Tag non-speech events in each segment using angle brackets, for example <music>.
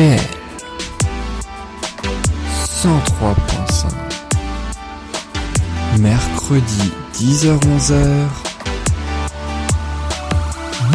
RDL 103.5 Mercredi 10h-11h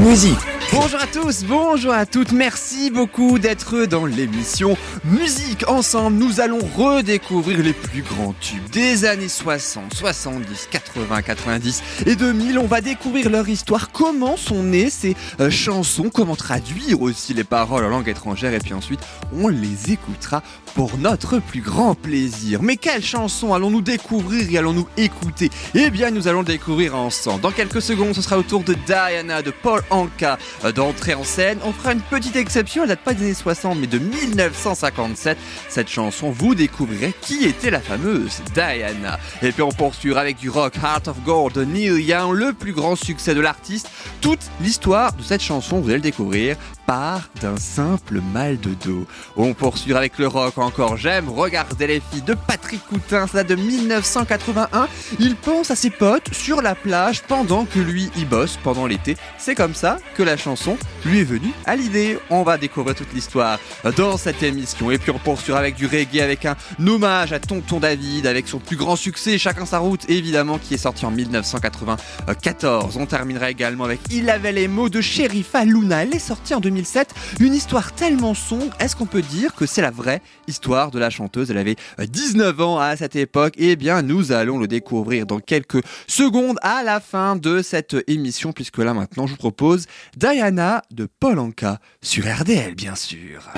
Musique. Bonjour à tous, bonjour à toutes, merci beaucoup d'être dans l'émission Musique Ensemble. Nous allons redécouvrir les plus grands tubes des années 60, 70, 80, 90 et 2000. On va découvrir leur histoire, comment sont nées ces euh, chansons, comment traduire aussi les paroles en langue étrangère et puis ensuite on les écoutera pour notre plus grand plaisir. Mais quelles chansons allons-nous découvrir et allons-nous écouter? Eh bien nous allons le découvrir ensemble. Dans quelques secondes ce sera au tour de Diana de Paul Anka euh, d'entrer en scène. On fera une petite exception, elle date pas des années 60 mais de 1957. Cette chanson, vous découvrirez qui était la fameuse Diana. Et puis on poursuivra avec du rock Heart of Gold de Neil Young, le plus grand succès de l'artiste. Toute l'histoire de cette chanson, vous allez le découvrir, part d'un simple mal de dos. On poursuivra avec le rock encore. J'aime regarder les filles de Patrick Coutin, ça de 1981. Il pense à ses potes sur la plage pendant que lui y bosse pendant l'été. C'est comme ça que la chanson lui est venue à l'idée. On va découvrir toute l'histoire dans cette émission. Et puis on poursuivra avec du reggae, avec un hommage à Tonton David, avec son plus grand succès, Chacun sa route, évidemment, qui est sorti en 1994. On terminera également avec Il avait les mots de Sherifa Luna. Elle est sortie en 2007. Une histoire tellement sombre, est-ce qu'on peut dire que c'est la vraie histoire de la chanteuse? Elle avait 19 ans à cette époque. Eh bien, nous allons le découvrir dans quelques secondes à la fin de cette émission, puisque là maintenant, je vous propose Diana de Paul Anka sur RDL, bien sûr.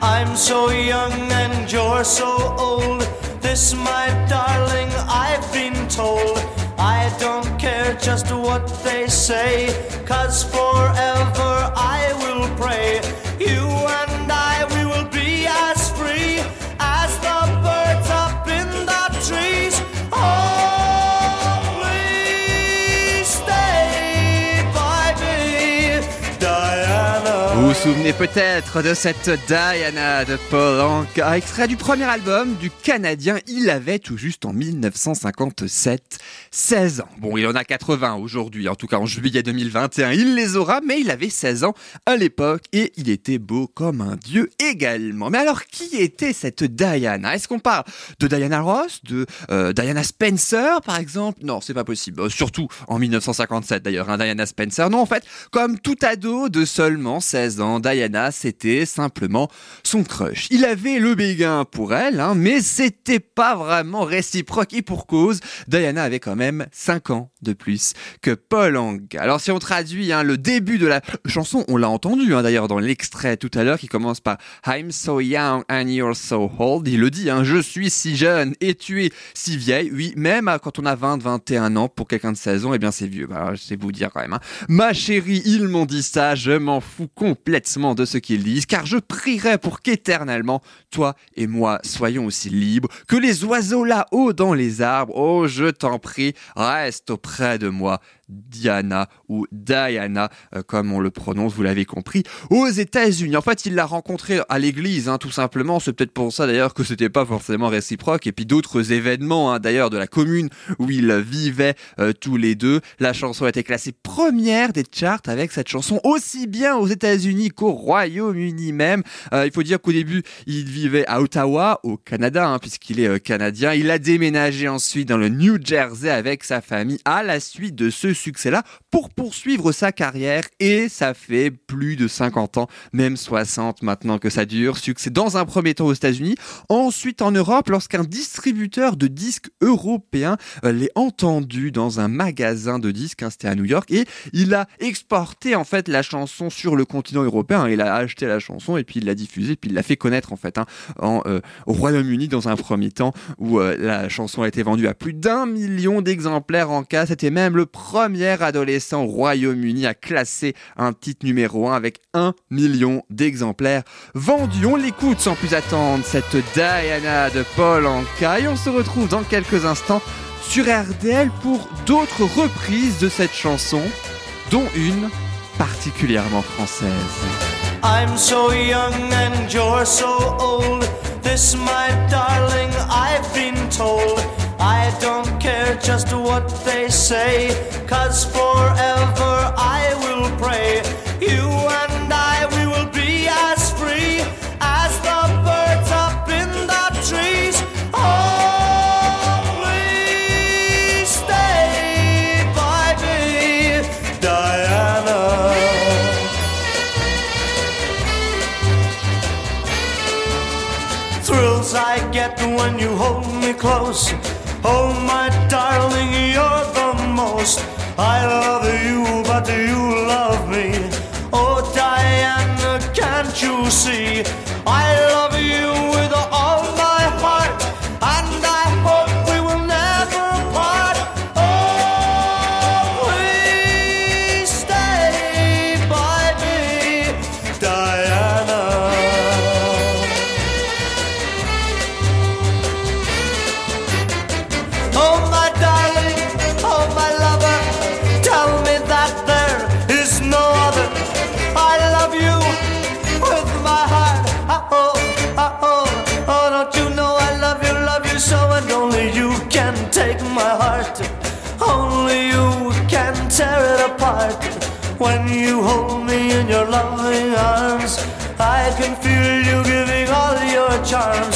I'm so young and you're so old. This, my darling, I've been told. I don't care just what they say, cause forever I will pray. You and I, we will be as free as the birds up in the trees. Oh, please stay by me, Diana. Souvenez peut-être de cette Diana de Paul Anka, extrait du premier album du Canadien. Il avait tout juste en 1957 16 ans. Bon, il en a 80 aujourd'hui, en tout cas en juillet 2021. Il les aura, mais il avait 16 ans à l'époque et il était beau comme un dieu également. Mais alors, qui était cette Diana? Est-ce qu'on parle de Diana Ross, de euh, Diana Spencer par exemple? Non, c'est pas possible. Euh, surtout en 1957 d'ailleurs, hein, Diana Spencer. Non, en fait, comme tout ado de seulement 16 ans, Diana, c'était simplement son crush. Il avait le béguin pour elle, hein, mais c'était pas vraiment réciproque et pour cause, Diana avait quand même 5 ans de plus que Paul Anka. Alors si on traduit hein, le début de la chanson, on l'a entendu hein, d'ailleurs dans l'extrait tout à l'heure qui commence par I'm so young and you're so old. Il le dit, je suis si jeune et tu es si vieille. Oui, même quand on a 20, 21 ans, pour quelqu'un de 16 ans, eh bien c'est vieux. Bah, je sais vous dire quand même. Ma chérie, ils m'ont dit ça, je m'en fous complètement de ce qu'ils disent, car je prierai pour qu'éternellement, toi et moi soyons aussi libres que les oiseaux là-haut dans les arbres. Oh, je t'en prie, reste auprès de moi. Diana ou Diana, euh, comme on le prononce, vous l'avez compris, aux États-Unis. En fait, il l'a rencontrée à l'église, hein, tout simplement. C'est peut-être pour ça d'ailleurs que c'était pas forcément réciproque. Et puis d'autres événements, hein, d'ailleurs, de la commune où ils vivaient euh, tous les deux. La chanson a été classée première des charts avec cette chanson aussi bien aux États-Unis qu'au Royaume-Uni même. Euh, il faut dire qu'au début, il vivait à Ottawa, au Canada, hein, puisqu'il est euh, canadien. Il a déménagé ensuite dans le New Jersey avec sa famille à la suite de ce succès-là pour poursuivre sa carrière et ça fait plus de 50 ans, même 60 maintenant que ça dure. Succès dans un premier temps aux États-Unis, ensuite en Europe lorsqu'un distributeur de disques européen euh, l'est entendu dans un magasin de disques, hein, c'était à New York, et il a exporté en fait la chanson sur le continent européen. Il a acheté la chanson et puis il l'a diffusée, puis il l'a fait connaître en fait hein, en, euh, au Royaume-Uni dans un premier temps où euh, la chanson a été vendue à plus d'un million d'exemplaires en cas. C'était même le premier adolescent au Royaume-Uni à classer un titre numéro 1 avec un million d'exemplaires vendus. On l'écoute sans plus attendre, cette Diana de Paul Anka, et on se retrouve dans quelques instants sur RDL pour d'autres reprises de cette chanson, dont une particulièrement française. I don't care just what they say, cause forever I will pray. You and I, we will be as free as the birds up in the trees. Oh, please stay by me, Diana. thrills I get when you hold me close. You see? When you hold me in your loving arms, I can feel you giving all your charms.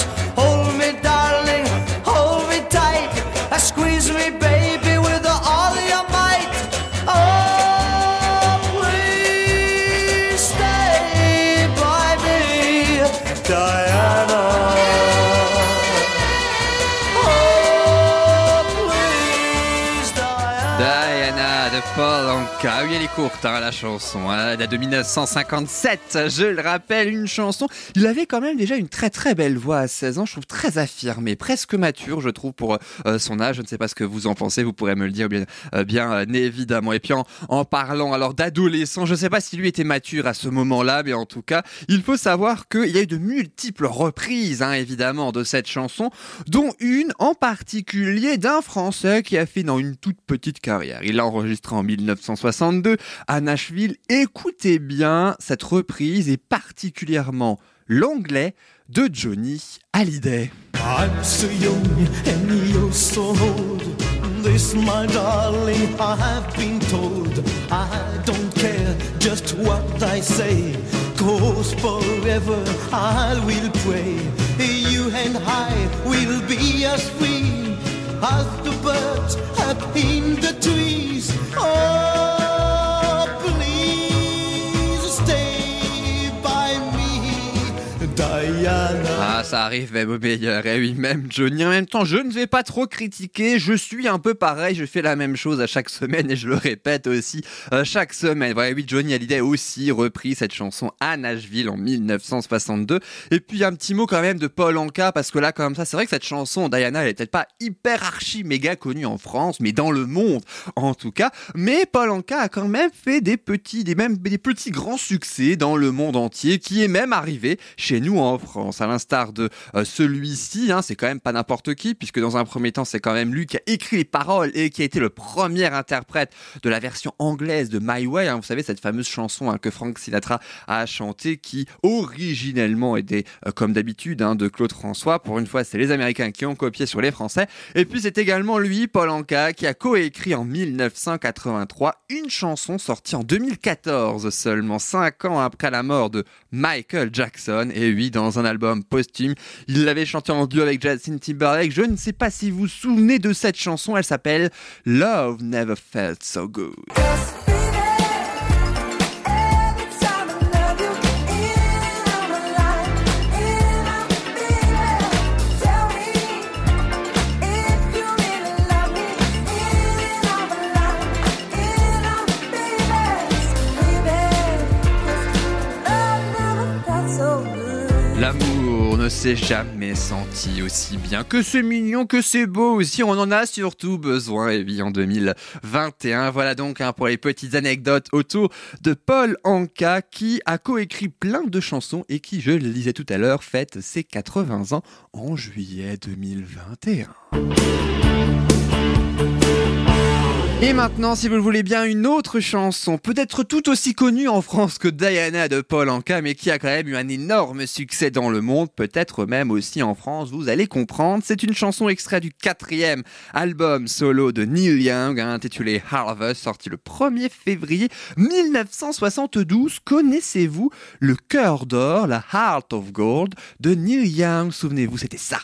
De Paul Anka. Oui, elle est courte, hein, la chanson. hein. Elle date de 1957. Je le rappelle, une chanson. Il avait quand même déjà une très très belle voix à 16 ans. Je trouve très affirmée, presque mature, je trouve, pour euh, son âge. Je ne sais pas ce que vous en pensez. Vous pourrez me le dire bien, euh, bien euh, évidemment. Et puis en, en parlant alors d'adolescent, je ne sais pas si lui était mature à ce moment-là, mais en tout cas, il faut savoir qu'il y a eu de multiples reprises, hein, évidemment, de cette chanson, dont une en particulier d'un Français qui a fait dans une toute petite carrière. Il l'a enregistrée en 1962 à Nashville. Écoutez bien cette reprise et particulièrement l'anglais de Johnny Hallyday. I'm so young and you're so old. This, my darling, I have been told. I don't care just what I say. Cause forever I will pray. You and I will be as free as the birds up in the trees. Oh, Ah, ça arrive même au meilleur. Et oui, même Johnny. En même temps, je ne vais pas trop critiquer. Je suis un peu pareil. Je fais la même chose à chaque semaine et je le répète aussi euh, chaque semaine. Ouais, oui, Johnny Hallyday a aussi repris cette chanson à Nashville en 1962. Et puis, un petit mot quand même de Paul Anka parce que là, comme ça, c'est vrai que cette chanson, Diana, elle est peut-être pas hyper archi méga connue en France, mais dans le monde en tout cas. Mais Paul Anka a quand même fait des petits, des même des petits grands succès dans le monde entier, qui est même arrivé chez nous en France, à l'instar de euh, celui-ci. Hein, c'est quand même pas n'importe qui, puisque dans un premier temps, c'est quand même lui qui a écrit les paroles et qui a été le premier interprète de la version anglaise de My Way. hein. vous savez cette fameuse chanson hein, que Frank Sinatra a chantée, qui originellement était, euh, comme d'habitude, de Claude François. Pour une fois, c'est les Américains qui ont copié sur les Français. Et puis c'est également lui, Paul Anka, qui a coécrit en 1983 une chanson sortie en 2014 seulement, cinq ans après la mort de Michael Jackson. Et oui, dans un album posthume, il l'avait chanté en duo avec Justin Timberlake. Je ne sais pas si vous vous souvenez de cette chanson, elle s'appelle Love Never Felt So Good. S'est jamais senti aussi bien que c'est mignon, que c'est beau aussi. On en a surtout besoin, et oui, en 2021. Voilà donc hein, pour les petites anecdotes autour de Paul Anka qui a coécrit plein de chansons et qui, je le disais tout à l'heure, fête ses 80 ans en juillet 2021. Et maintenant, si vous le voulez bien, une autre chanson, peut-être tout aussi connue en France que Diana de Paul Anka, mais qui a quand même eu un énorme succès dans le monde, peut-être même aussi en France, vous allez comprendre. C'est une chanson extraite du quatrième album solo de Neil Young, hein, intitulé Harvest, sorti le 1er février 1972. Connaissez-vous le cœur d'or, la Heart of Gold de Neil Young? Souvenez-vous, c'était ça.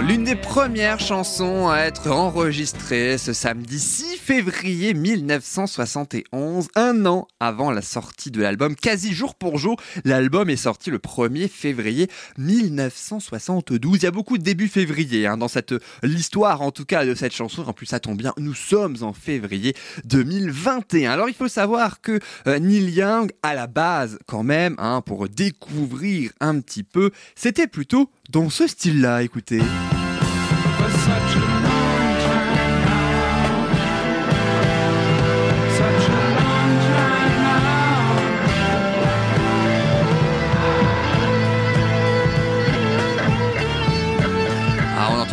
L'une des premières chansons à être enregistrée ce samedi 6 février 1971, un an avant la sortie de l'album, quasi jour pour jour. L'album est sorti le 1er février 1972. Il y a beaucoup de début février hein, dans cette l'histoire en tout cas de cette chanson. En plus, ça tombe bien, nous sommes en février 2021. Alors, il faut savoir que euh, Neil Young, à la base, quand même, hein, pour découvrir un petit peu, c'était plutôt dans ce style-là. Écoutez.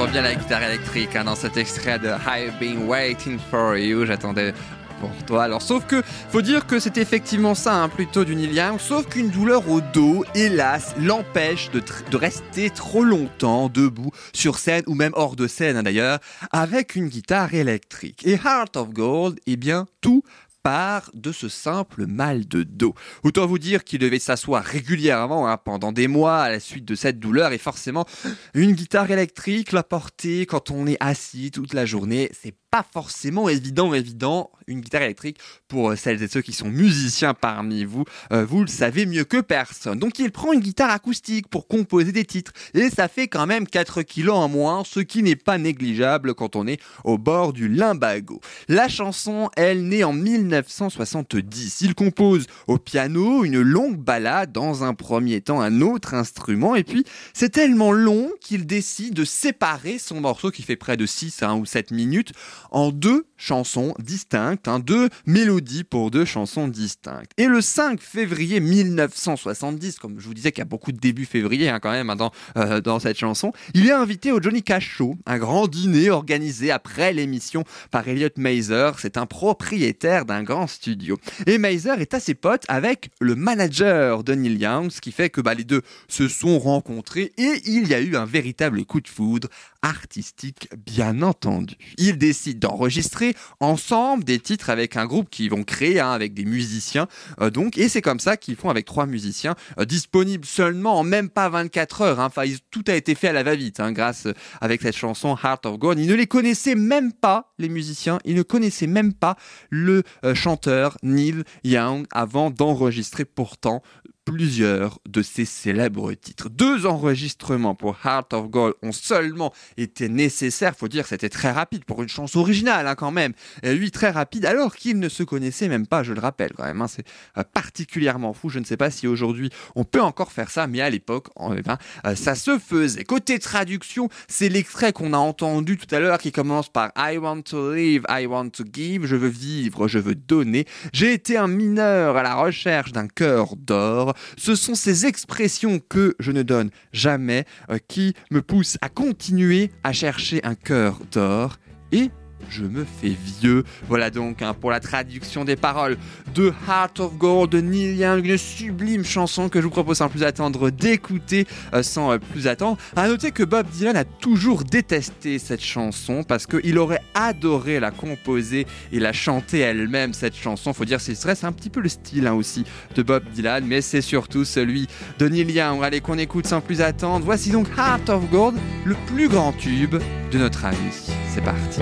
Bien la guitare électrique hein, dans cet extrait de I've been waiting for you. J'attendais Alors, sauf que, faut dire que c'est effectivement ça, hein, plutôt du Neil sauf qu'une douleur au dos, hélas, l'empêche de rester trop longtemps debout sur scène ou même hors de scène hein, d'ailleurs, avec une guitare électrique. Et Heart of Gold, eh bien, tout part de ce simple mal de dos. Autant vous dire qu'il devait s'asseoir régulièrement hein, pendant des mois à la suite de cette douleur et forcément une guitare électrique la porter quand on est assis toute la journée, c'est forcément évident évident une guitare électrique pour euh, celles et ceux qui sont musiciens parmi vous, euh, vous le savez mieux que personne. Donc il prend une guitare acoustique pour composer des titres et ça fait quand même 4 kilos en moins, ce qui n'est pas négligeable quand on est au bord du limbago. La chanson, elle naît en 1970. Il compose au piano une longue ballade dans un premier temps un autre instrument et puis c'est tellement long qu'il décide de séparer son morceau qui fait près de 6 hein, ou 7 minutes en deux chansons distinctes, hein, deux mélodies pour deux chansons distinctes. Et le 5 février 1970, comme je vous disais qu'il y a beaucoup de début février hein, quand même hein, dans, euh, dans cette chanson, il est invité au Johnny Cash Show, un grand dîner organisé après l'émission par Elliot Mazer. C'est un propriétaire d'un grand studio. Et Mazer est assez pote avec le manager de Neil Young, ce qui fait que bah, les deux se sont rencontrés et il y a eu un véritable coup de foudre artistique, bien entendu. Ils décident d'enregistrer ensemble des titres avec un groupe qu'ils vont créer, hein, avec des musiciens, euh, donc, et c'est comme ça qu'ils font avec trois musiciens, euh, disponibles seulement en même pas 24 heures. hein. Enfin, tout a été fait à la va-vite, hein, grâce avec cette chanson Heart of Gold. Ils ne les connaissaient même pas, les musiciens, ils ne connaissaient même pas le euh, chanteur Neil Young avant d'enregistrer pourtant plusieurs de ses célèbres titres. Deux enregistrements pour Heart of Gold ont seulement été nécessaires, faut dire c'était très rapide pour une chanson originale hein, quand même. Et lui très rapide alors qu'ils ne se connaissaient même pas, je le rappelle quand même. hein. c'est euh, particulièrement fou. Je ne sais pas si aujourd'hui on peut encore faire ça, mais à l'époque, eh ben, euh, ça se faisait. Côté traduction, c'est l'extrait qu'on a entendu tout à l'heure qui commence par I want to live, I want to give, je veux vivre, je veux donner. J'ai été un mineur à la recherche d'un cœur d'or. Ce sont ces expressions que je ne donne jamais euh, qui me poussent à continuer à chercher un cœur d'or et je me fais vieux. Voilà donc hein, pour la traduction des paroles de Heart of Gold de Neil Young, une sublime chanson que je vous propose sans plus attendre d'écouter euh, sans euh, plus attendre. À noter que Bob Dylan a toujours détesté cette chanson parce qu'il aurait adoré la composer et la chanter elle-même cette chanson. Faut dire c'est c'est un petit peu le style hein, aussi de Bob Dylan, mais c'est surtout celui de Neil Young. Allez qu'on écoute sans plus attendre. Voici donc Heart of Gold, le plus grand tube de notre ami. C'est parti.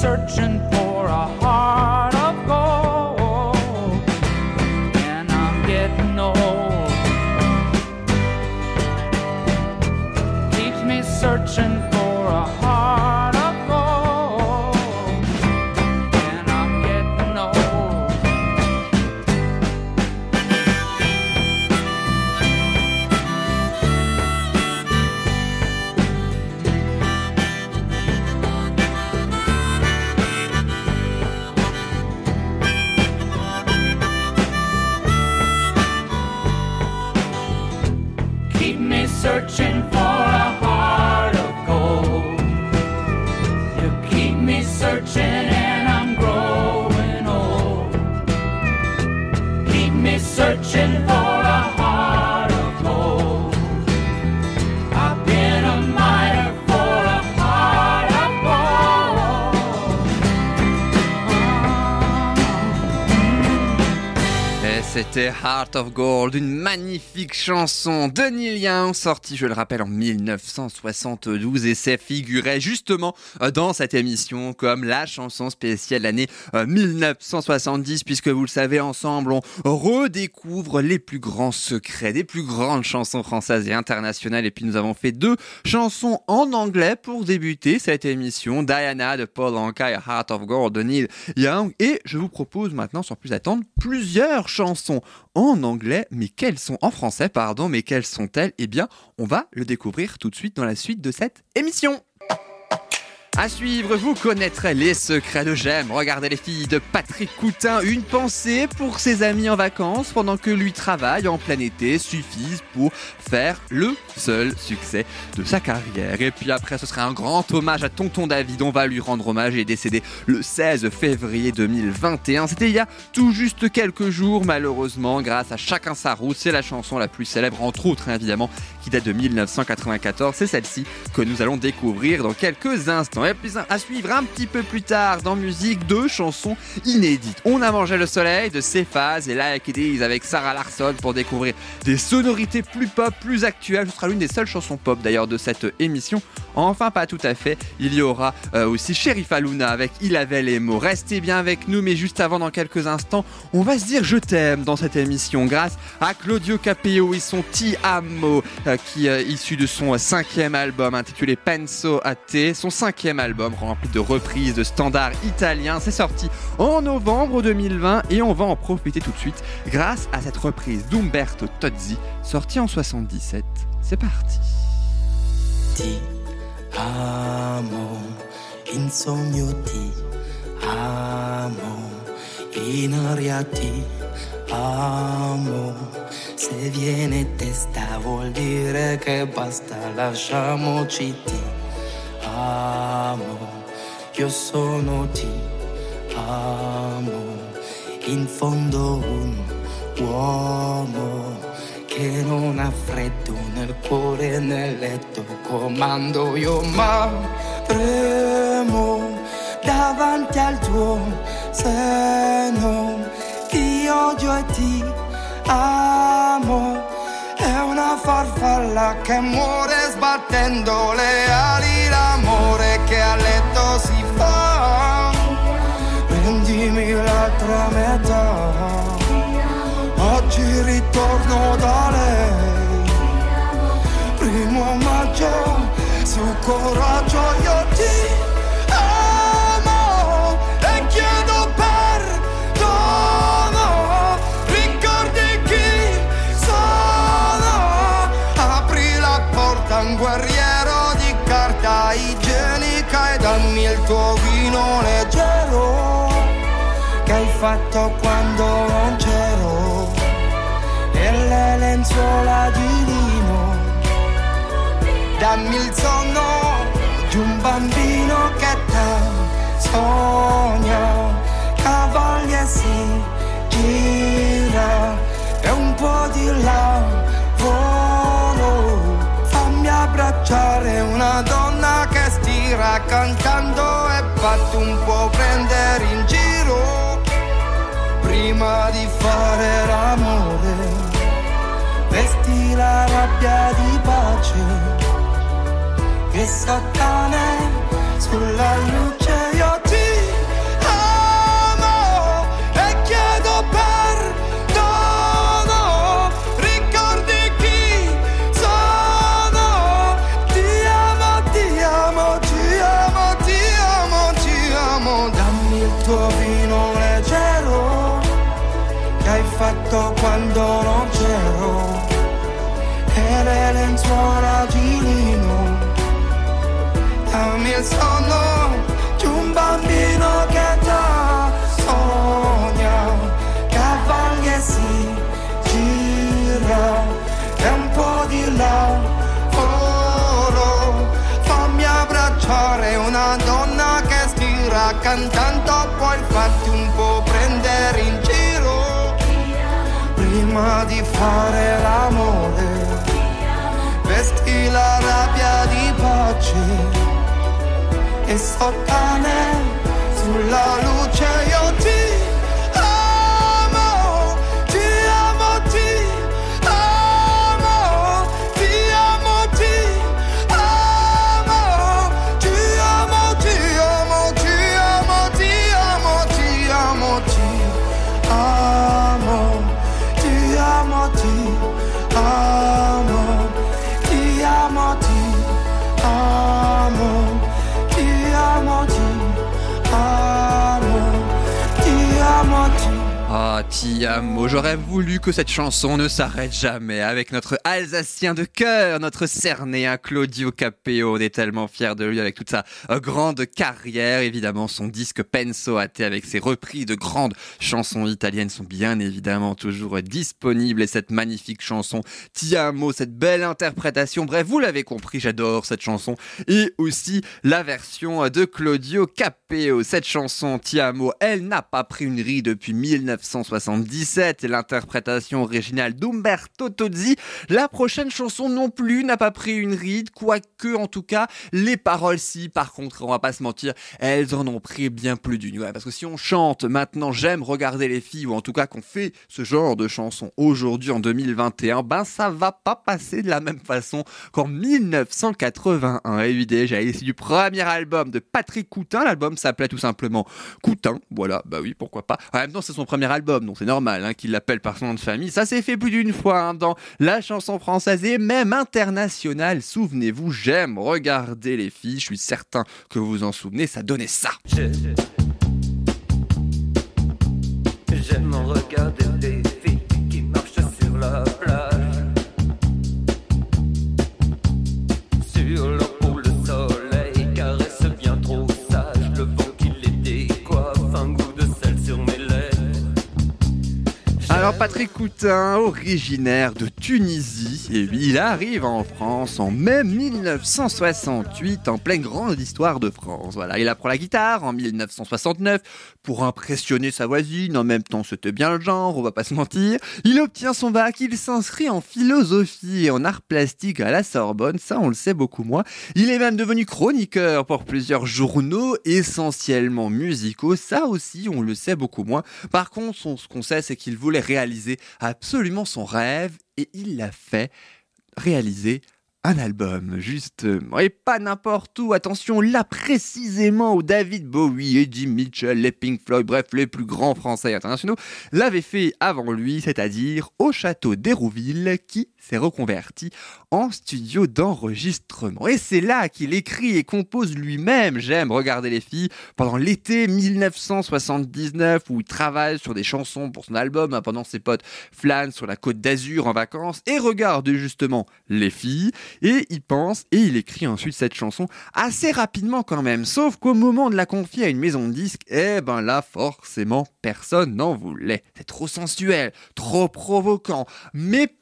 searching Heart of Gold, une magnifique chanson de Neil Young, sortie, je le rappelle, en 1972, et ça figurait justement euh, dans cette émission comme la chanson spéciale de l'année euh, 1970, puisque vous le savez, ensemble, on redécouvre les plus grands secrets des plus grandes chansons françaises et internationales, et puis nous avons fait deux chansons en anglais pour débuter cette émission, Diana de Paul Anka et Heart of Gold de Neil Young, et je vous propose maintenant, sans plus attendre, plusieurs chansons en anglais, mais quelles sont en français, pardon, mais quelles sont-elles? Eh bien, on va le découvrir tout de suite dans la suite de cette émission. À suivre, vous connaîtrez les secrets de J'aime. Regardez les filles de Patrick Coutin. Une pensée pour ses amis en vacances pendant que lui travaille en plein été suffisent pour faire le seul succès de sa carrière. Et puis après, ce sera un grand hommage à Tonton David. On va lui rendre hommage. Il est décédé le 16 février 2021. C'était il y a tout juste quelques jours, malheureusement, grâce à Chacun sa route. C'est la chanson la plus célèbre, entre autres, hein, évidemment, qui date de 1994. C'est celle-ci que nous allons découvrir dans quelques instants. Et puis à suivre un petit peu plus tard dans musique, deux chansons inédites. On a mangé le soleil de Cephas et Like It Is avec Sarah Larson pour découvrir des sonorités plus pop, plus actuelles. Ce sera l'une des seules chansons pop d'ailleurs de cette émission. Enfin, pas tout à fait. Il y aura euh, aussi Sheriff Luna avec Il avait les mots. Restez bien avec nous, mais juste avant, dans quelques instants, on va se dire je t'aime dans cette émission grâce à Claudio Capello et son Ti Amo, euh, qui est issu de son euh, cinquième album intitulé Penso a te, son cinquième album rempli de reprises de standards italiens. C'est sorti en novembre 2020 et on va en profiter tout de suite grâce à cette reprise d'Umberto Tozzi, sortie en 77. C'est parti. Ti amo, amo, testa vuol dire amo. Io sono ti amo, in fondo un uomo che non ha freddo nel cuore e nel letto comando io ma tremo davanti al tuo seno ti odio e ti amo una farfalla che muore sbattendo le ali l'amore che a letto si fa. Prendimi l'altra metà. Oggi ritorno da lei. Primo maggio Su coraggio io ti tuo vino leggero che hai fatto quando non c'ero. E le lenzuola di lino dammi il sonno di un bambino che te sogna cavaglia e si gira. E un po' di lavoro fammi abbracciare una donna stira cantando e fatti un po' prendere in giro. Prima di fare l'amore vesti la rabbia di pace che sottane sulla luce tuo vino leggero che hai fatto quando non c'ero. E le lenzuola di lino dammi il sonno di un bambino che da sogna cavalli e si gira e un po' di lavoro fammi abbracciare una donna cantando puoi farti un po' prendere in giro. Prima di fare l'amore vesti la rabbia di pace e sottane sulla luce io ti Ti amo. J'aurais voulu que cette chanson ne s'arrête jamais avec notre Alsacien de cœur, notre Cernéen Claudio Capeo. On est tellement fiers de lui avec toute sa euh, grande carrière. Évidemment, son disque Penso Ate avec ses reprises de grandes chansons italiennes sont bien évidemment toujours disponibles. Et cette magnifique chanson Ti amo, cette belle interprétation. Bref, vous l'avez compris, j'adore cette chanson. Et aussi la version de Claudio Capeo. Cette chanson Ti amo, elle n'a pas pris une ride depuis 1977 et l'interprétation originale d'Umberto Tozzi. La prochaine chanson non plus n'a pas pris une ride, quoique en tout cas les paroles si. Par contre, on va pas se mentir, elles en ont pris bien plus d'une. Ouais, parce que si on chante maintenant j'aime regarder les filles ou en tout cas qu'on fait ce genre de chanson aujourd'hui en 2021, ben ça va pas passer de la même façon qu'en 1981. Évidemment, j'avais essayé du premier album de Patrick Coutin. L'album s'appelait tout simplement Coutin. Voilà, bah oui, pourquoi pas. En même temps, c'est son premier album, donc c'est normal hein, qu'il l'appelle par son nom de famille. Ça s'est fait plus d'une fois hein, dans la chanson française et même internationale. Souvenez-vous, j'aime regarder les filles. Je suis certain que vous en souvenez. Ça donnait ça. J'aime regarder Alors Patrick Coutin, originaire de Tunisie, et il arrive en France en mai 1968, en pleine grande histoire de France. Voilà, il apprend la guitare en 1969 pour impressionner sa voisine. En même temps, c'était bien le genre, on va pas se mentir. Il obtient son bac, il s'inscrit en philosophie et en art plastique à la Sorbonne. Ça, on le sait beaucoup moins. Il est même devenu chroniqueur pour plusieurs journaux, essentiellement musicaux. Ça aussi, on le sait beaucoup moins. Par contre, on- ce qu'on sait, c'est qu'il voulait réaliser absolument son rêve et il l'a fait réaliser un album, justement, et pas n'importe où, attention, là précisément où David Bowie, Eddie Mitchell, les Pink Floyd, bref, les plus grands français internationaux, l'avaient fait avant lui, c'est-à-dire au château d'Hérouville, qui s'est reconverti en studio d'enregistrement. Et c'est là qu'il écrit et compose lui-même. J'aime regarder les filles pendant l'été 1979 où il travaille sur des chansons pour son album hein, pendant ses potes flânent sur la côte d'Azur en vacances et regarde justement les filles et il pense et il écrit ensuite cette chanson assez rapidement quand même. Sauf qu'au moment de la confier à une maison de disques eh ben là forcément personne n'en voulait. C'est trop sensuel trop provoquant. Mais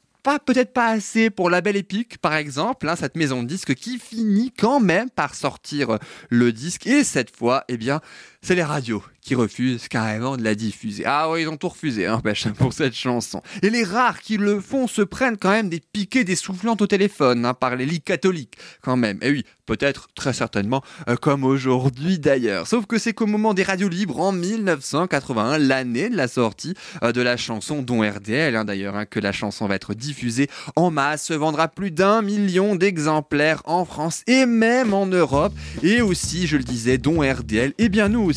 peut-être pas assez pour la belle épique par exemple, hein, cette maison de disques qui finit quand même par sortir le disque. Et cette fois, eh bien, c'est les radios qui refusent carrément de la diffuser. Ah oui, ils ont tout refusé hein, <laughs> pour cette chanson. Et les rares qui le font se prennent quand même des piquets des soufflantes au téléphone hein, par les ligues catholiques quand même. Et oui, peut-être très certainement euh, comme aujourd'hui d'ailleurs. Sauf que c'est qu'au moment des radios libres en 1981, l'année de la sortie euh, de la chanson dont RDL hein, d'ailleurs hein, que la chanson va être diffusée en masse, se vendra plus d'un million d'exemplaires en France et même en Europe. Et aussi, je le disais, dont RDL, et bien nous aussi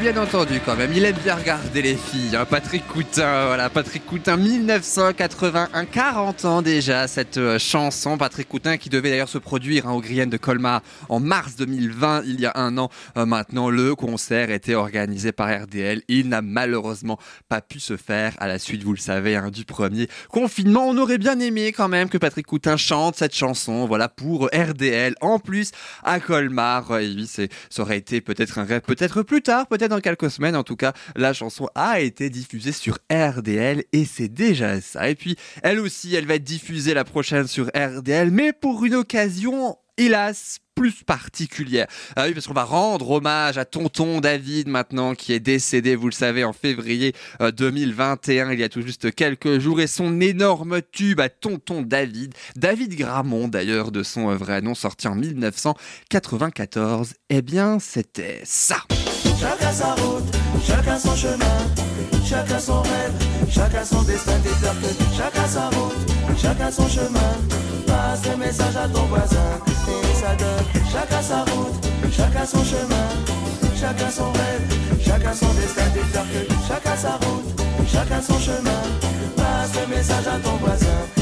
bien entendu quand même. Il aime bien regarder les filles. hein. Patrick Coutin, voilà, Patrick Coutin, 1981, 40 ans déjà, cette euh, chanson. Patrick Coutin qui devait d'ailleurs se produire hein, au de Colmar en mars 2020, il y a un an euh, maintenant. Le concert était organisé par RDL. Il n'a malheureusement pas pu se faire à la suite, vous le savez, hein, du premier confinement. On aurait bien aimé quand même que Patrick Coutin chante cette chanson, voilà, pour RDL. En plus, à Colmar, euh, oui, ça aurait été peut-être un rêve, peut-être plus tard, peut-être dans quelques semaines. En tout cas, la chanson a été diffusée sur RDL et c'est déjà ça. Et puis, elle aussi, elle va être diffusée la prochaine sur RDL, mais pour une occasion, hélas, plus particulière. Ah oui, parce qu'on va rendre hommage à tonton David maintenant, qui est décédé, vous le savez, en février euh, 2021, il y a tout juste quelques jours, et son énorme tube à tonton David, David Gramont d'ailleurs, de son euh, vrai nom, sorti en 1994, eh bien, c'était ça. Chacun sa route, chacun son chemin, chacun son rêve, chacun son destin déterminé. Chacun sa route, chacun son chemin. Passe le message à ton voisin et ça donne. Chacun sa route, chacun son chemin, chacun son rêve, chacun son destin déterminé. Chacun sa route, chacun son chemin. Passe le message à ton voisin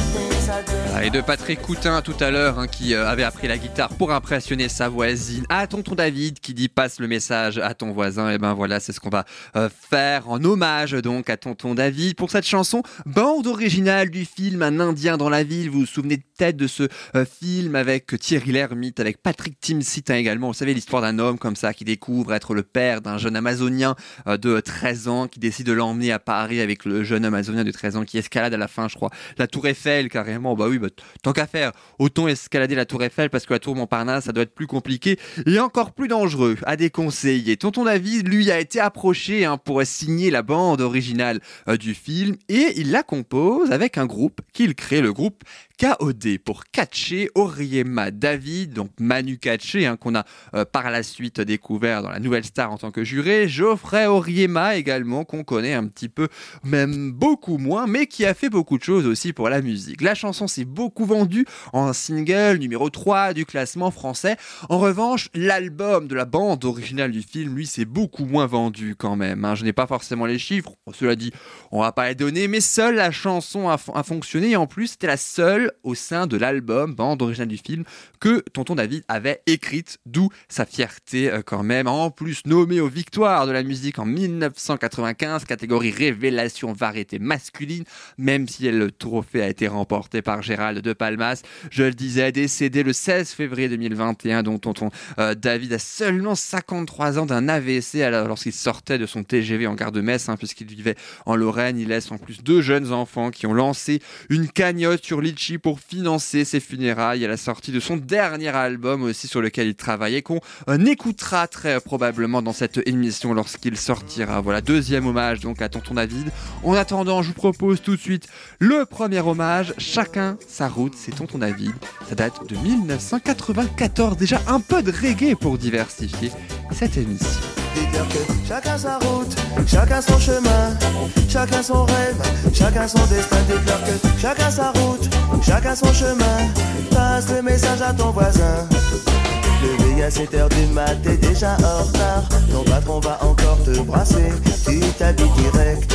Ah, Et de Patrick Coutin tout à l'heure, hein, qui euh, avait appris la guitare pour impressionner sa voisine, à tonton David qui dit passe le message à ton voisin. Et ben voilà, c'est ce qu'on va euh, faire en hommage donc à tonton David pour cette chanson, bande originale du film Un Indien dans la ville. Vous vous souvenez peut-être de ce euh, film avec Thierry Lhermitte, avec Patrick Timsit hein, également. Vous savez l'histoire d'un homme comme ça qui découvre être le père d'un jeune Amazonien de 13 ans qui décide de l'emmener à Paris avec le jeune Amazonien de 13 ans qui escalade à la fin, je crois, la Tour Eiffel carrément. Bah oui, bah, tant qu'à faire, autant escalader la Tour Eiffel parce que la Tour Montparnasse, ça doit être plus compliqué et encore plus dangereux à déconseiller. Tonton David, lui, a été approché hein, pour signer la bande originale euh, du film et il la compose avec un groupe qu'il crée, le groupe KOD pour Katché, Oriema David, donc Manu Katché, hein, qu'on a euh, par la suite découvert dans la Nouvelle Star en tant que juré, Geoffrey Oriema également, qu'on connaît un petit peu, même beaucoup moins, mais qui a fait beaucoup de choses aussi pour la musique. La chanson s'est beaucoup vendue en single numéro 3 du classement français. En revanche, l'album de la bande originale du film, lui, s'est beaucoup moins vendu quand même. hein. Je n'ai pas forcément les chiffres, cela dit, on va pas les donner, mais seule la chanson a, fon- a fonctionné et en plus, c'était la seule au sein de l'album bande originale du film que Tonton David avait écrite, d'où sa fierté euh, quand même. En plus, nommé aux victoires de la musique en 1995, catégorie révélation variété masculine, même si le trophée a été remporté par Gérald de Palmas. Je le disais, décédé le 16 février 2021, dont Tonton euh, David a seulement 53 ans d'un AVC lorsqu'il sortait de son TGV en gare de Metz, hein, puisqu'il vivait en Lorraine. Il laisse en plus deux jeunes enfants qui ont lancé une cagnotte sur Litchi pour financer ses funérailles à la sortie de son dernier album aussi sur lequel il travaillait, qu'on euh, écoutera très probablement dans cette émission lorsqu'il sortira. Voilà, deuxième hommage donc à Tonton David. En attendant, je vous propose tout de suite le premier hommage, Chacun sa route, c'est Tonton David. Ça date de 1994, déjà un peu de reggae pour diversifier cette émission. Dis-leur que chacun sa route, chacun son chemin, chacun son rêve, chacun son destin. Dis-leur que chacun sa route, chacun son chemin. Passe le message à ton voisin. Levé à 7 heures du mat, t'es déjà en retard. Ton patron va encore te brasser. Tu t'habilles direct.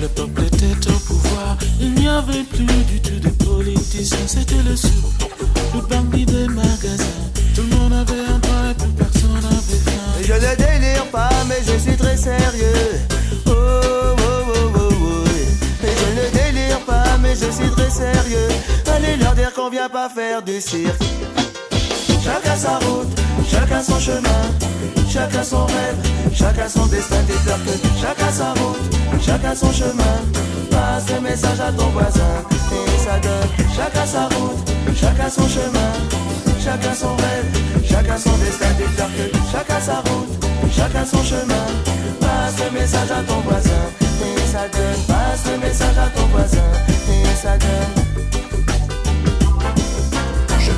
Le peuple était au pouvoir. Il n'y avait plus du tout de politiciens, c'était le sou. Le bandit des magasins. Tout le monde avait un toit et personne n'avait faim. Je ne délire pas, mais je suis très sérieux. Oh, oh, oh, oh, oh. Et je ne délire pas, mais je suis très sérieux. Allez leur dire qu'on vient pas faire du cirque. Chacun sa route, chacun son chemin, chacun son rêve, chacun son destin. Dis-leur que chacun sa route, chacun son chemin. Passe le message à ton voisin et ça donne. Chacun sa route, chacun son chemin, chacun son rêve, chacun son destin. Dis-leur que chacun sa route, chacun son chemin. Passe le message à ton voisin. Et ça donne, passe le message à ton voisin. Et ça donne.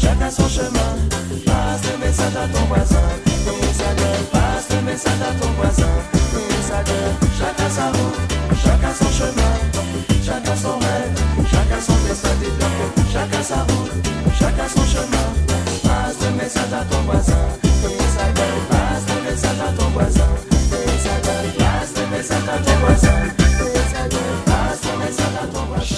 chacun son chemin. Passe le message à ton voisin, ça donne. Passe le message à ton voisin, ça donne. Chacun sa route, chacun son chemin, chacun son rêve, chacun son destin. Chacun sa route, chacun son chemin. Passe le message à ton voisin, ça donne. Passe le message à ton voisin, ça donne. Passe le message à ton voisin,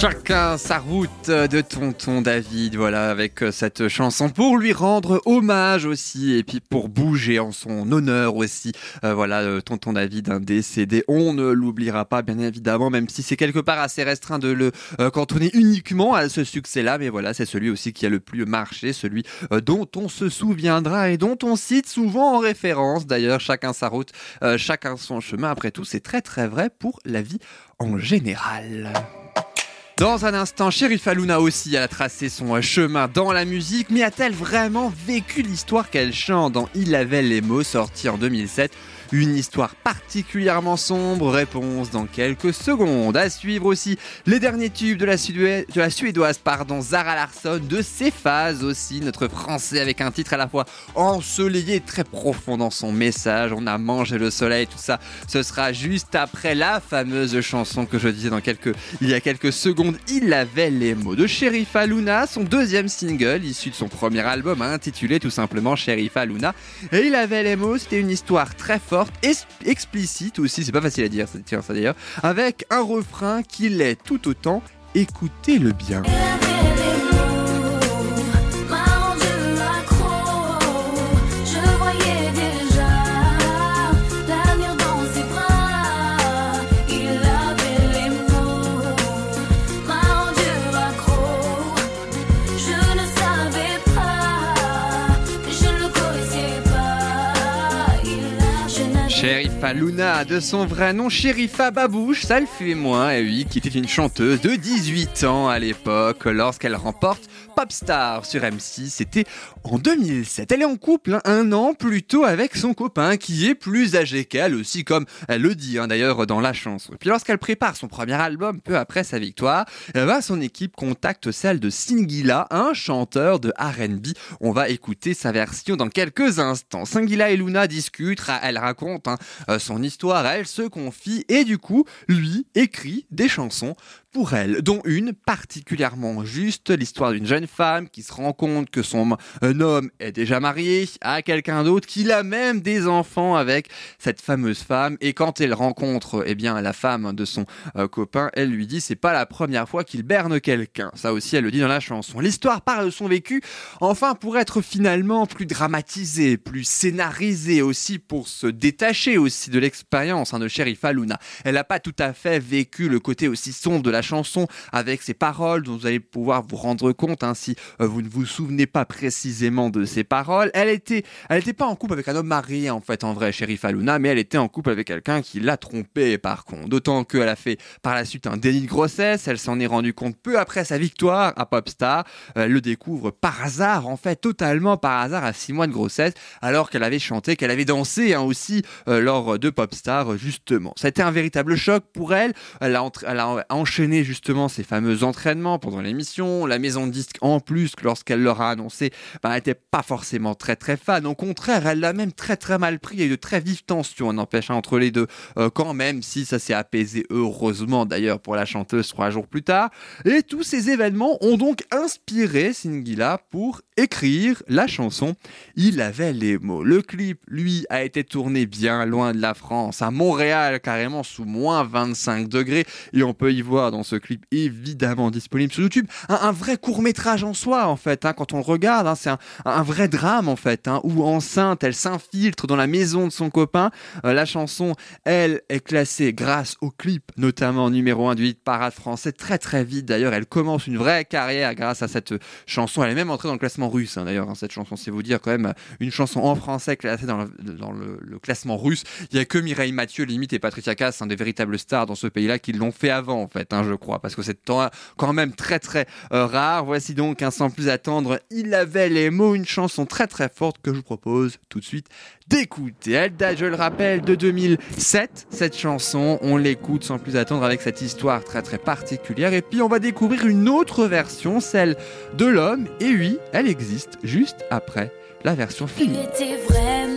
Chacun sa route de tonton David, voilà, avec euh, cette chanson pour lui rendre hommage aussi, et puis pour bouger en son honneur aussi. Euh, voilà, euh, tonton David, un décédé, on ne l'oubliera pas, bien évidemment, même si c'est quelque part assez restreint de le cantonner uniquement à ce succès-là, mais voilà, c'est celui aussi qui a le plus marché, celui dont on se souviendra et dont on cite souvent en référence. D'ailleurs, chacun sa route, chacun son chemin. Après tout, c'est très très vrai pour la vie en général. Dans un instant, Sheriff Aluna aussi a tracé son chemin dans la musique, mais a-t-elle vraiment vécu l'histoire qu'elle chante dans Il avait les mots sorti en 2007 une histoire particulièrement sombre, réponse dans quelques secondes. À suivre aussi les derniers tubes de la, Sudoi- de la suédoise pardon, Zara Larsson, de ses phases aussi, notre français avec un titre à la fois ensoleillé et très profond dans son message. On a mangé le soleil, tout ça. Ce sera juste après la fameuse chanson que je disais dans quelques, il y a quelques secondes. Il avait les mots de Sherifa Luna, son deuxième single issu de son premier album intitulé tout simplement Sherifa Luna. Et il avait les mots, c'était une histoire très forte, explicite aussi, c'est pas facile à dire, tiens, ça d'ailleurs, avec un refrain qui l'est tout autant. Écoutez-le bien. Luna, de son vrai nom Sherifa Babouche, ça le fait moins, et oui, qui était une chanteuse de 18 ans à l'époque, lorsqu'elle remporte Popstar sur M6, c'était en 2007. Elle est en couple hein, un an plus tôt avec son copain, qui est plus âgé qu'elle aussi, comme elle le dit hein, d'ailleurs dans la chanson. Puis lorsqu'elle prépare son premier album, peu après sa victoire, eh ben, son équipe contacte celle de Singila, un chanteur de R&B. On va écouter sa version dans quelques instants. Singila et Luna discutent, elle raconte hein, euh, son histoire, elle se confie et du coup, lui écrit des chansons pour elle, dont une particulièrement juste, l'histoire d'une jeune femme qui se rend compte que son un homme est déjà marié à quelqu'un d'autre, qu'il a même des enfants avec cette fameuse femme, et quand elle rencontre eh bien la femme de son euh, copain, elle lui dit c'est pas la première fois qu'il berne quelqu'un. Ça aussi, elle le dit dans la chanson. L'histoire parle de son vécu, enfin pour être finalement plus dramatisée, plus scénarisée aussi pour se détacher aussi de l'expérience hein, de Sherifa Luna. Elle n'a pas tout à fait vécu le côté aussi sombre de la chanson avec ses paroles dont vous allez pouvoir vous rendre compte hein, si euh, vous ne vous souvenez pas précisément de ses paroles. Elle était, elle était pas en couple avec un homme marié en fait en vrai, Sherifa Luna, mais elle était en couple avec quelqu'un qui l'a trompée par contre. D'autant qu'elle a fait par la suite un déni de grossesse. Elle s'en est rendue compte peu après sa victoire à Popstar. Elle le découvre par hasard, en fait, totalement par hasard à six mois de grossesse, alors qu'elle avait chanté, qu'elle avait dansé hein, aussi euh, lors de Popstar justement. Ça a été un véritable choc pour elle. Elle a, enchaîné justement ses fameux entraînements pendant l'émission. La maison de disques, en plus, lorsqu'elle leur a annoncé, bah, n'était pas forcément très très fan. Au contraire, elle l'a même très très mal pris. Il y a eu de très vives tensions, n'empêche, hein, entre les deux. Euh, quand même, si ça s'est apaisé, heureusement d'ailleurs pour la chanteuse trois jours plus tard. Et tous ces événements ont donc inspiré Singila pour écrire la chanson Il avait les mots. Le clip, lui, a été tourné bien loin de la France, à Montréal, carrément sous moins 25 degrés. Et on peut y voir dans ce clip évidemment disponible sur YouTube. Un, un vrai court métrage en soi en fait. hein, quand on le regarde, hein, c'est un, un vrai drame en fait. hein, où enceinte, elle s'infiltre dans la maison de son copain. Euh, la chanson, elle, est classée grâce au clip, notamment numéro 1 du hit parade français. Très très vite d'ailleurs, elle commence une vraie carrière grâce à cette chanson. Elle est même entrée dans le classement russe hein, d'ailleurs. hein, cette chanson, c'est vous dire quand même une chanson en français classée dans le, classement russe. Il y a que Mireille Mathieu, limite, et Patricia Cass, hein, des véritables stars dans ce pays-là, qui l'ont fait avant, en fait, je crois, parce que c'est quand même très très euh, rare. Voici donc, sans plus attendre, Il avait les mots, une chanson très très forte que je vous propose tout de suite d'écouter. Elle date, je le rappelle, de 2007, cette chanson. On l'écoute sans plus attendre avec cette histoire très très particulière. Et puis on va découvrir une autre version, celle de l'homme. Et oui, elle existe juste après la version Il finie. était vraiment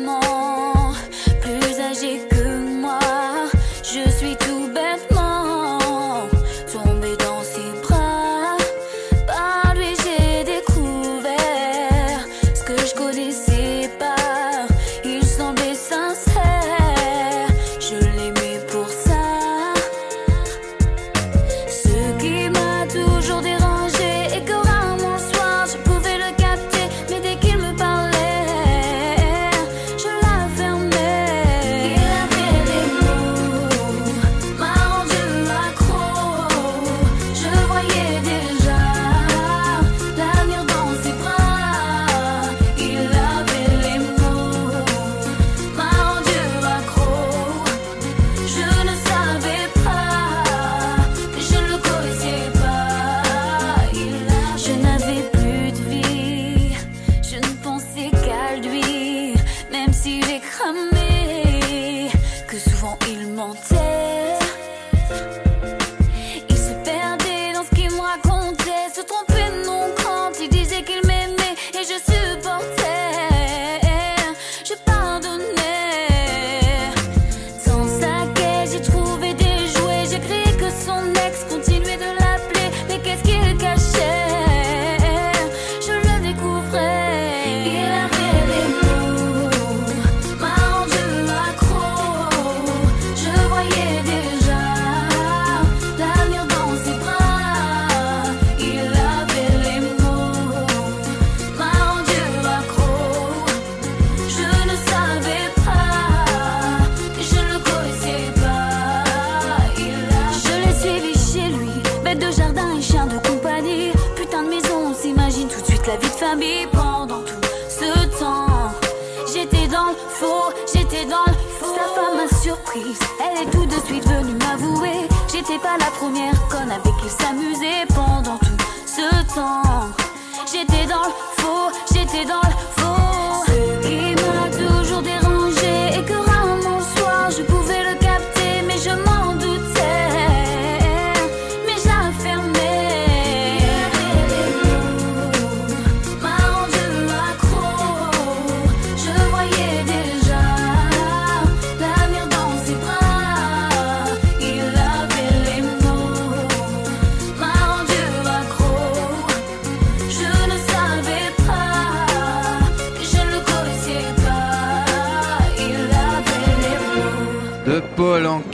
première conne avec qui s'amusait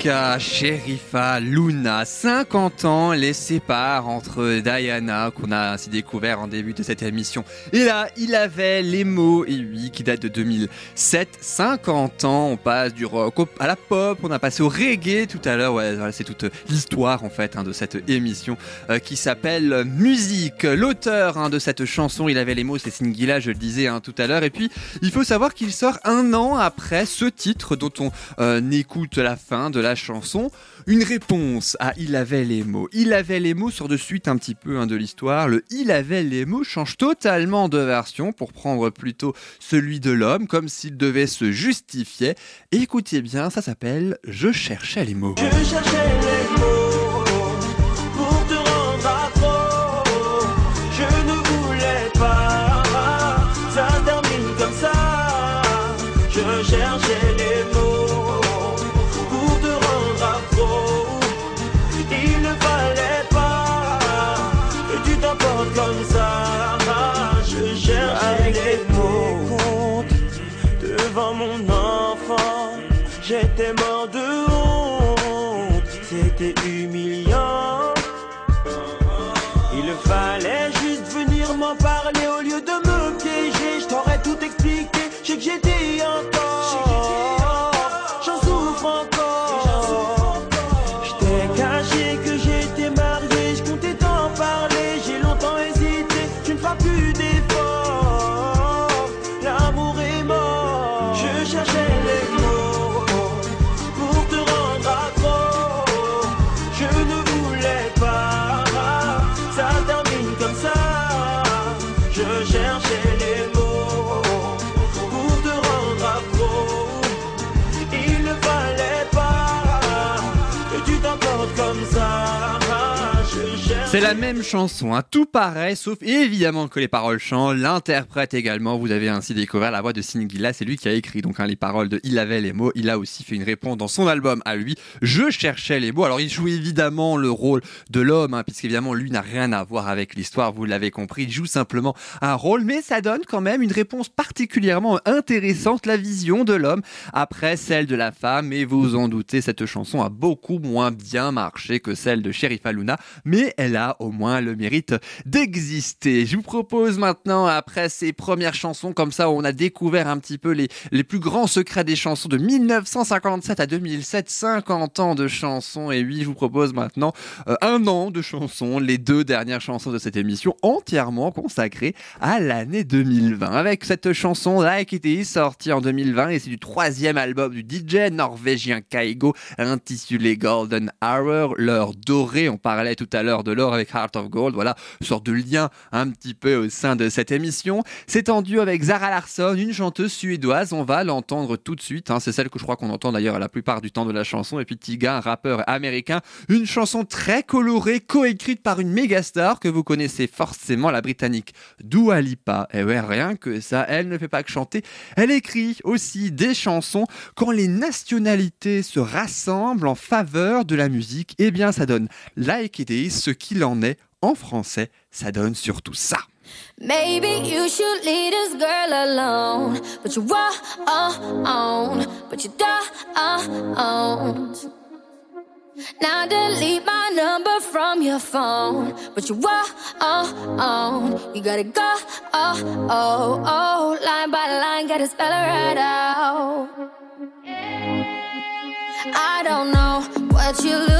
Polanka, Sherifa, Luna, 50 ans les séparent entre Diana, qu'on a ainsi découvert en début de cette émission. Et là, il avait les mots, et oui, qui date de 2007, 50 ans, on passe du rock à la pop, on a passé au reggae tout à l'heure, ouais, c'est toute l'histoire en fait hein, de cette émission euh, qui s'appelle Musique. L'auteur hein, de cette chanson, il avait les mots, c'est Singila, je le disais hein, tout à l'heure, et puis il faut savoir qu'il sort un an après ce titre dont on euh, écoute la fin de chanson. Une réponse à Il avait les mots. Il avait les mots sort de suite un petit peu hein, de l'histoire. Le Il avait les mots change totalement de version pour prendre plutôt celui de l'homme, comme s'il devait se justifier. Écoutez bien, ça s'appelle. Je cherchais les mots je cherchais. La même chanson, hein, tout pareil, sauf évidemment que les paroles changent, l'interprète également, vous avez ainsi découvert la voix de Singila, c'est lui qui a écrit donc hein, les paroles de Il avait les mots, il a aussi fait une réponse dans son album à lui, Je cherchais les mots, alors il joue évidemment le rôle de l'homme, hein, puisqu'évidemment lui n'a rien à voir avec l'histoire, vous l'avez compris, il joue simplement un rôle, mais ça donne quand même une réponse particulièrement intéressante, la vision de l'homme après celle de la femme, et vous en doutez, cette chanson a beaucoup moins bien marché que celle de Sheriff Aluna, mais elle a au moins le mérite d'exister. Je vous propose maintenant, après ces premières chansons, comme ça on a découvert un petit peu les, plus grands secrets des chansons de 1957 à 2007, 50 ans de chansons, et oui, je vous propose maintenant euh, un an de chansons, les deux dernières chansons de cette émission entièrement consacrées à l'année 2020. Avec cette chanson Like It Is, sortie en 2020, et c'est du troisième album du DJ norvégien Kaigo, intitulé Golden Hour, l'heure dorée, on parlait tout à l'heure de l'or avec Heart of Gold, voilà, sorte de lien un petit peu au sein de cette émission. C'est en duo avec Zara Larsson, une chanteuse suédoise, on va l'entendre tout de suite, hein. c'est celle que je crois qu'on entend d'ailleurs la plupart du temps de la chanson, et puis Tiga, un rappeur américain, une chanson très colorée, coécrite par une méga star que vous connaissez forcément, la britannique Dua Lipa. Et ouais, rien que ça, elle ne fait pas que chanter, elle écrit aussi des chansons quand les nationalités se rassemblent en faveur de la musique, eh bien ça donne Like It Is, ce qu'il en en français, ça donne surtout ça. Maybe you should leave this girl alone. But you won't, but you don't. Now delete my number from your phone. But you won't, you gotta go, oh, oh, oh. Line by line, gotta spell it right out. I don't know what you're looking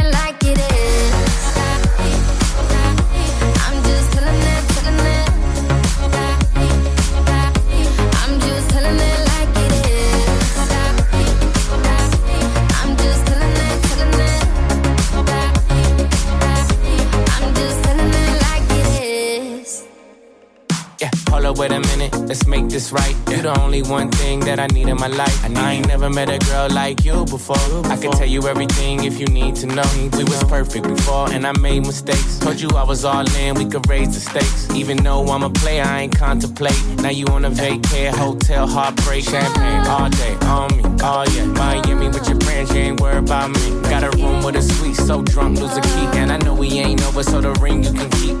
wait a minute, let's make this right. You're the only one thing that I need in my life. I, ain't never met a girl like you before. I can tell you everything if you need to know. We was perfect before, and I made mistakes. Told you I was all in, we could raise the stakes. Even though I'm a player, I ain't contemplate. Now you on a vacay, hotel, heartbreak, champagne all day on me. Oh yeah, Miami with your friends, you ain't worried about me. Got a room with a suite, so drunk, lose a key. And I know we ain't over, so the ring you can keep.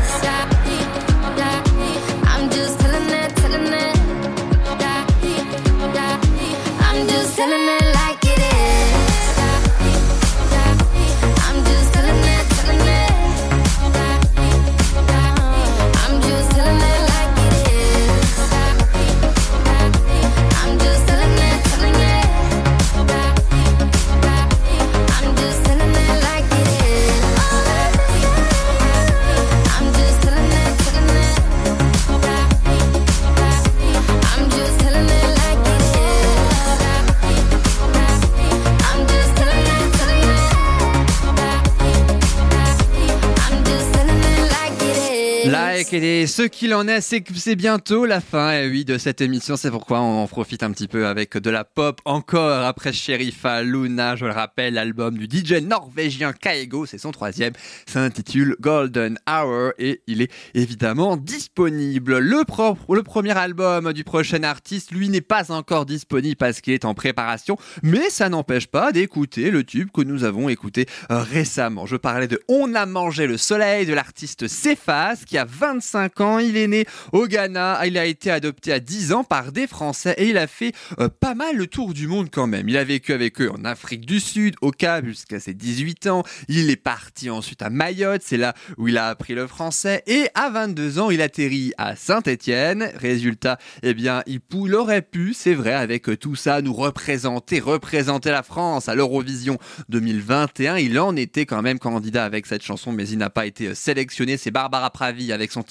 Et ce qu'il en est, c'est que c'est bientôt la fin, et oui, de cette émission. C'est pourquoi on en profite un petit peu avec de la pop encore après Sherifa Luna. Je le rappelle, l'album du DJ norvégien Kaego, c'est son troisième, s'intitule Golden Hour et il est évidemment disponible. Le le premier album du prochain artiste, lui, n'est pas encore disponible parce qu'il est en préparation, mais ça n'empêche pas d'écouter le tube que nous avons écouté récemment. Je parlais de On a mangé le soleil de l'artiste Cephas qui a 25 ans. Il est né au Ghana. Il a été adopté à 10 ans par des Français et il a fait euh, pas mal le tour du monde quand même. Il a vécu avec eux en Afrique du Sud, au Cap jusqu'à ses 18 ans. Il est parti ensuite à Mayotte. C'est là où il a appris le français. Et à 22 ans, il atterrit à Saint-Étienne. Résultat, eh bien, il aurait pu, c'est vrai, avec euh, tout ça, nous représenter, représenter la France à l'Eurovision 2021. Il en était quand même candidat avec cette chanson, mais il n'a pas été euh, sélectionné. C'est Barbara Pravi avec son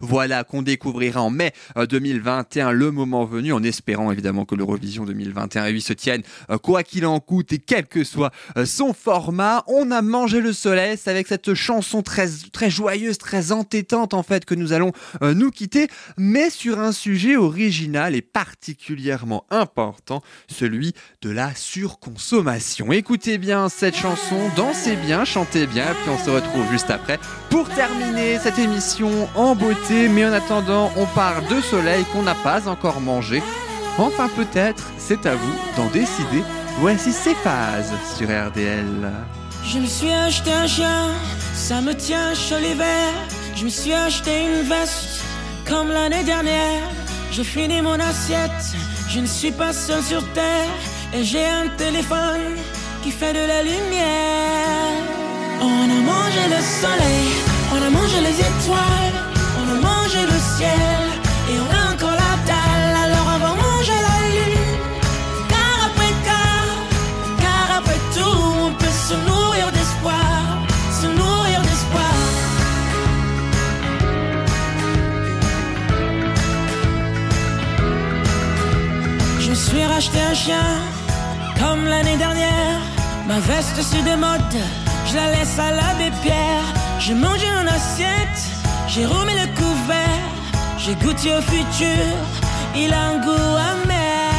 Voilà qu'on découvrira en mai euh, 2021, le moment venu, en espérant évidemment que l'Eurovision 2021 lui se tienne euh, quoi qu'il en coûte et quel que soit euh, son format. On a mangé le soleil, avec cette chanson très, très joyeuse, très entêtante en fait que nous allons euh, nous quitter, mais sur un sujet original et particulièrement important, celui de la surconsommation. Écoutez bien cette chanson, dansez bien, chantez bien, puis on se retrouve juste après pour terminer cette émission en beauté, mais en attendant, on parle de soleil qu'on n'a pas encore mangé. Enfin peut-être, c'est à vous d'en décider. Voici ces phases sur RDL. Je me suis acheté un chien, ça me tient chaud l'hiver. Je me suis acheté une veste, comme l'année dernière. J'ai fini mon assiette, je ne suis pas seul sur terre. Et j'ai un téléphone qui fait de la lumière. On a mangé le soleil, on a mangé les étoiles, on a mangé le ciel. Et on a encore la dalle, alors on va manger la lune. Car après car, car après tout, on peut se nourrir d'espoir, se nourrir d'espoir. Je suis racheté un chien, comme l'année dernière. Ma veste se démode, je la laisse à l'abbé Pierre. J'ai mangé en assiette, j'ai remis le couvert. J'ai goûté au futur, il a un goût amer.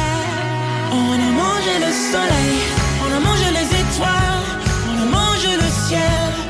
On a mangé le soleil, on a mangé les étoiles, on a mangé le ciel.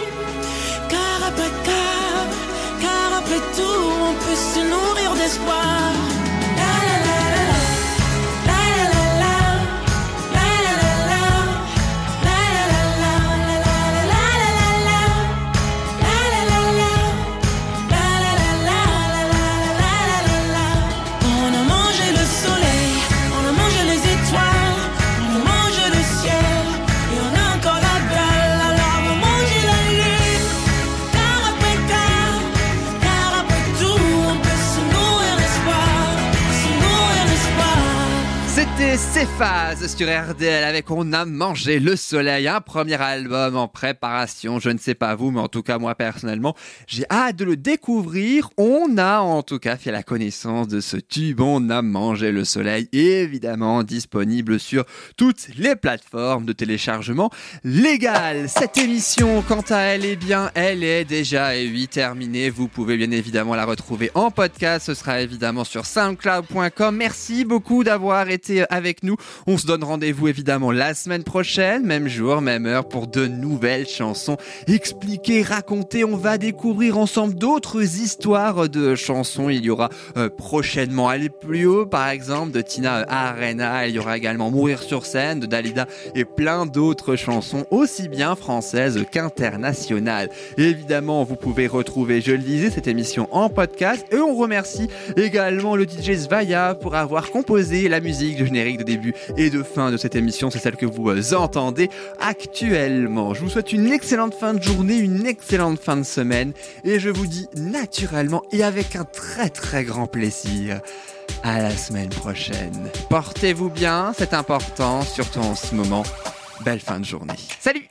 Tout, on peut se nourrir d'espoir. this Céphase sur RDL avec On a mangé le soleil, un premier album en préparation. Je ne sais pas vous, mais en tout cas moi personnellement, j'ai hâte de le découvrir. On a en tout cas fait la connaissance de ce tube On a mangé le soleil, évidemment disponible sur toutes les plateformes de téléchargement légal. Cette émission, quant à elle, eh bien, elle est déjà et oui terminée. Vous pouvez bien évidemment la retrouver en podcast. Ce sera évidemment sur soundcloud.com. Merci beaucoup d'avoir été avec nous. On se donne rendez-vous évidemment la semaine prochaine, même jour, même heure, pour de nouvelles chansons expliquées, racontées. On va découvrir ensemble d'autres histoires de chansons. Il y aura euh, prochainement Aller plus haut, par exemple, de Tina Arena. Il y aura également Mourir sur scène de Dalida et plein d'autres chansons, aussi bien françaises qu'internationales. Évidemment, vous pouvez retrouver, je le disais, cette émission en podcast. Et on remercie également le DJ Svaya pour avoir composé la musique du générique de début et de fin de cette émission. C'est celle que vous euh, entendez actuellement. Je vous souhaite une excellente fin de journée, une excellente fin de semaine. Et je vous dis naturellement et avec un très très grand plaisir à la semaine prochaine. Portez-vous bien, c'est important, surtout en ce moment. Belle fin de journée. Salut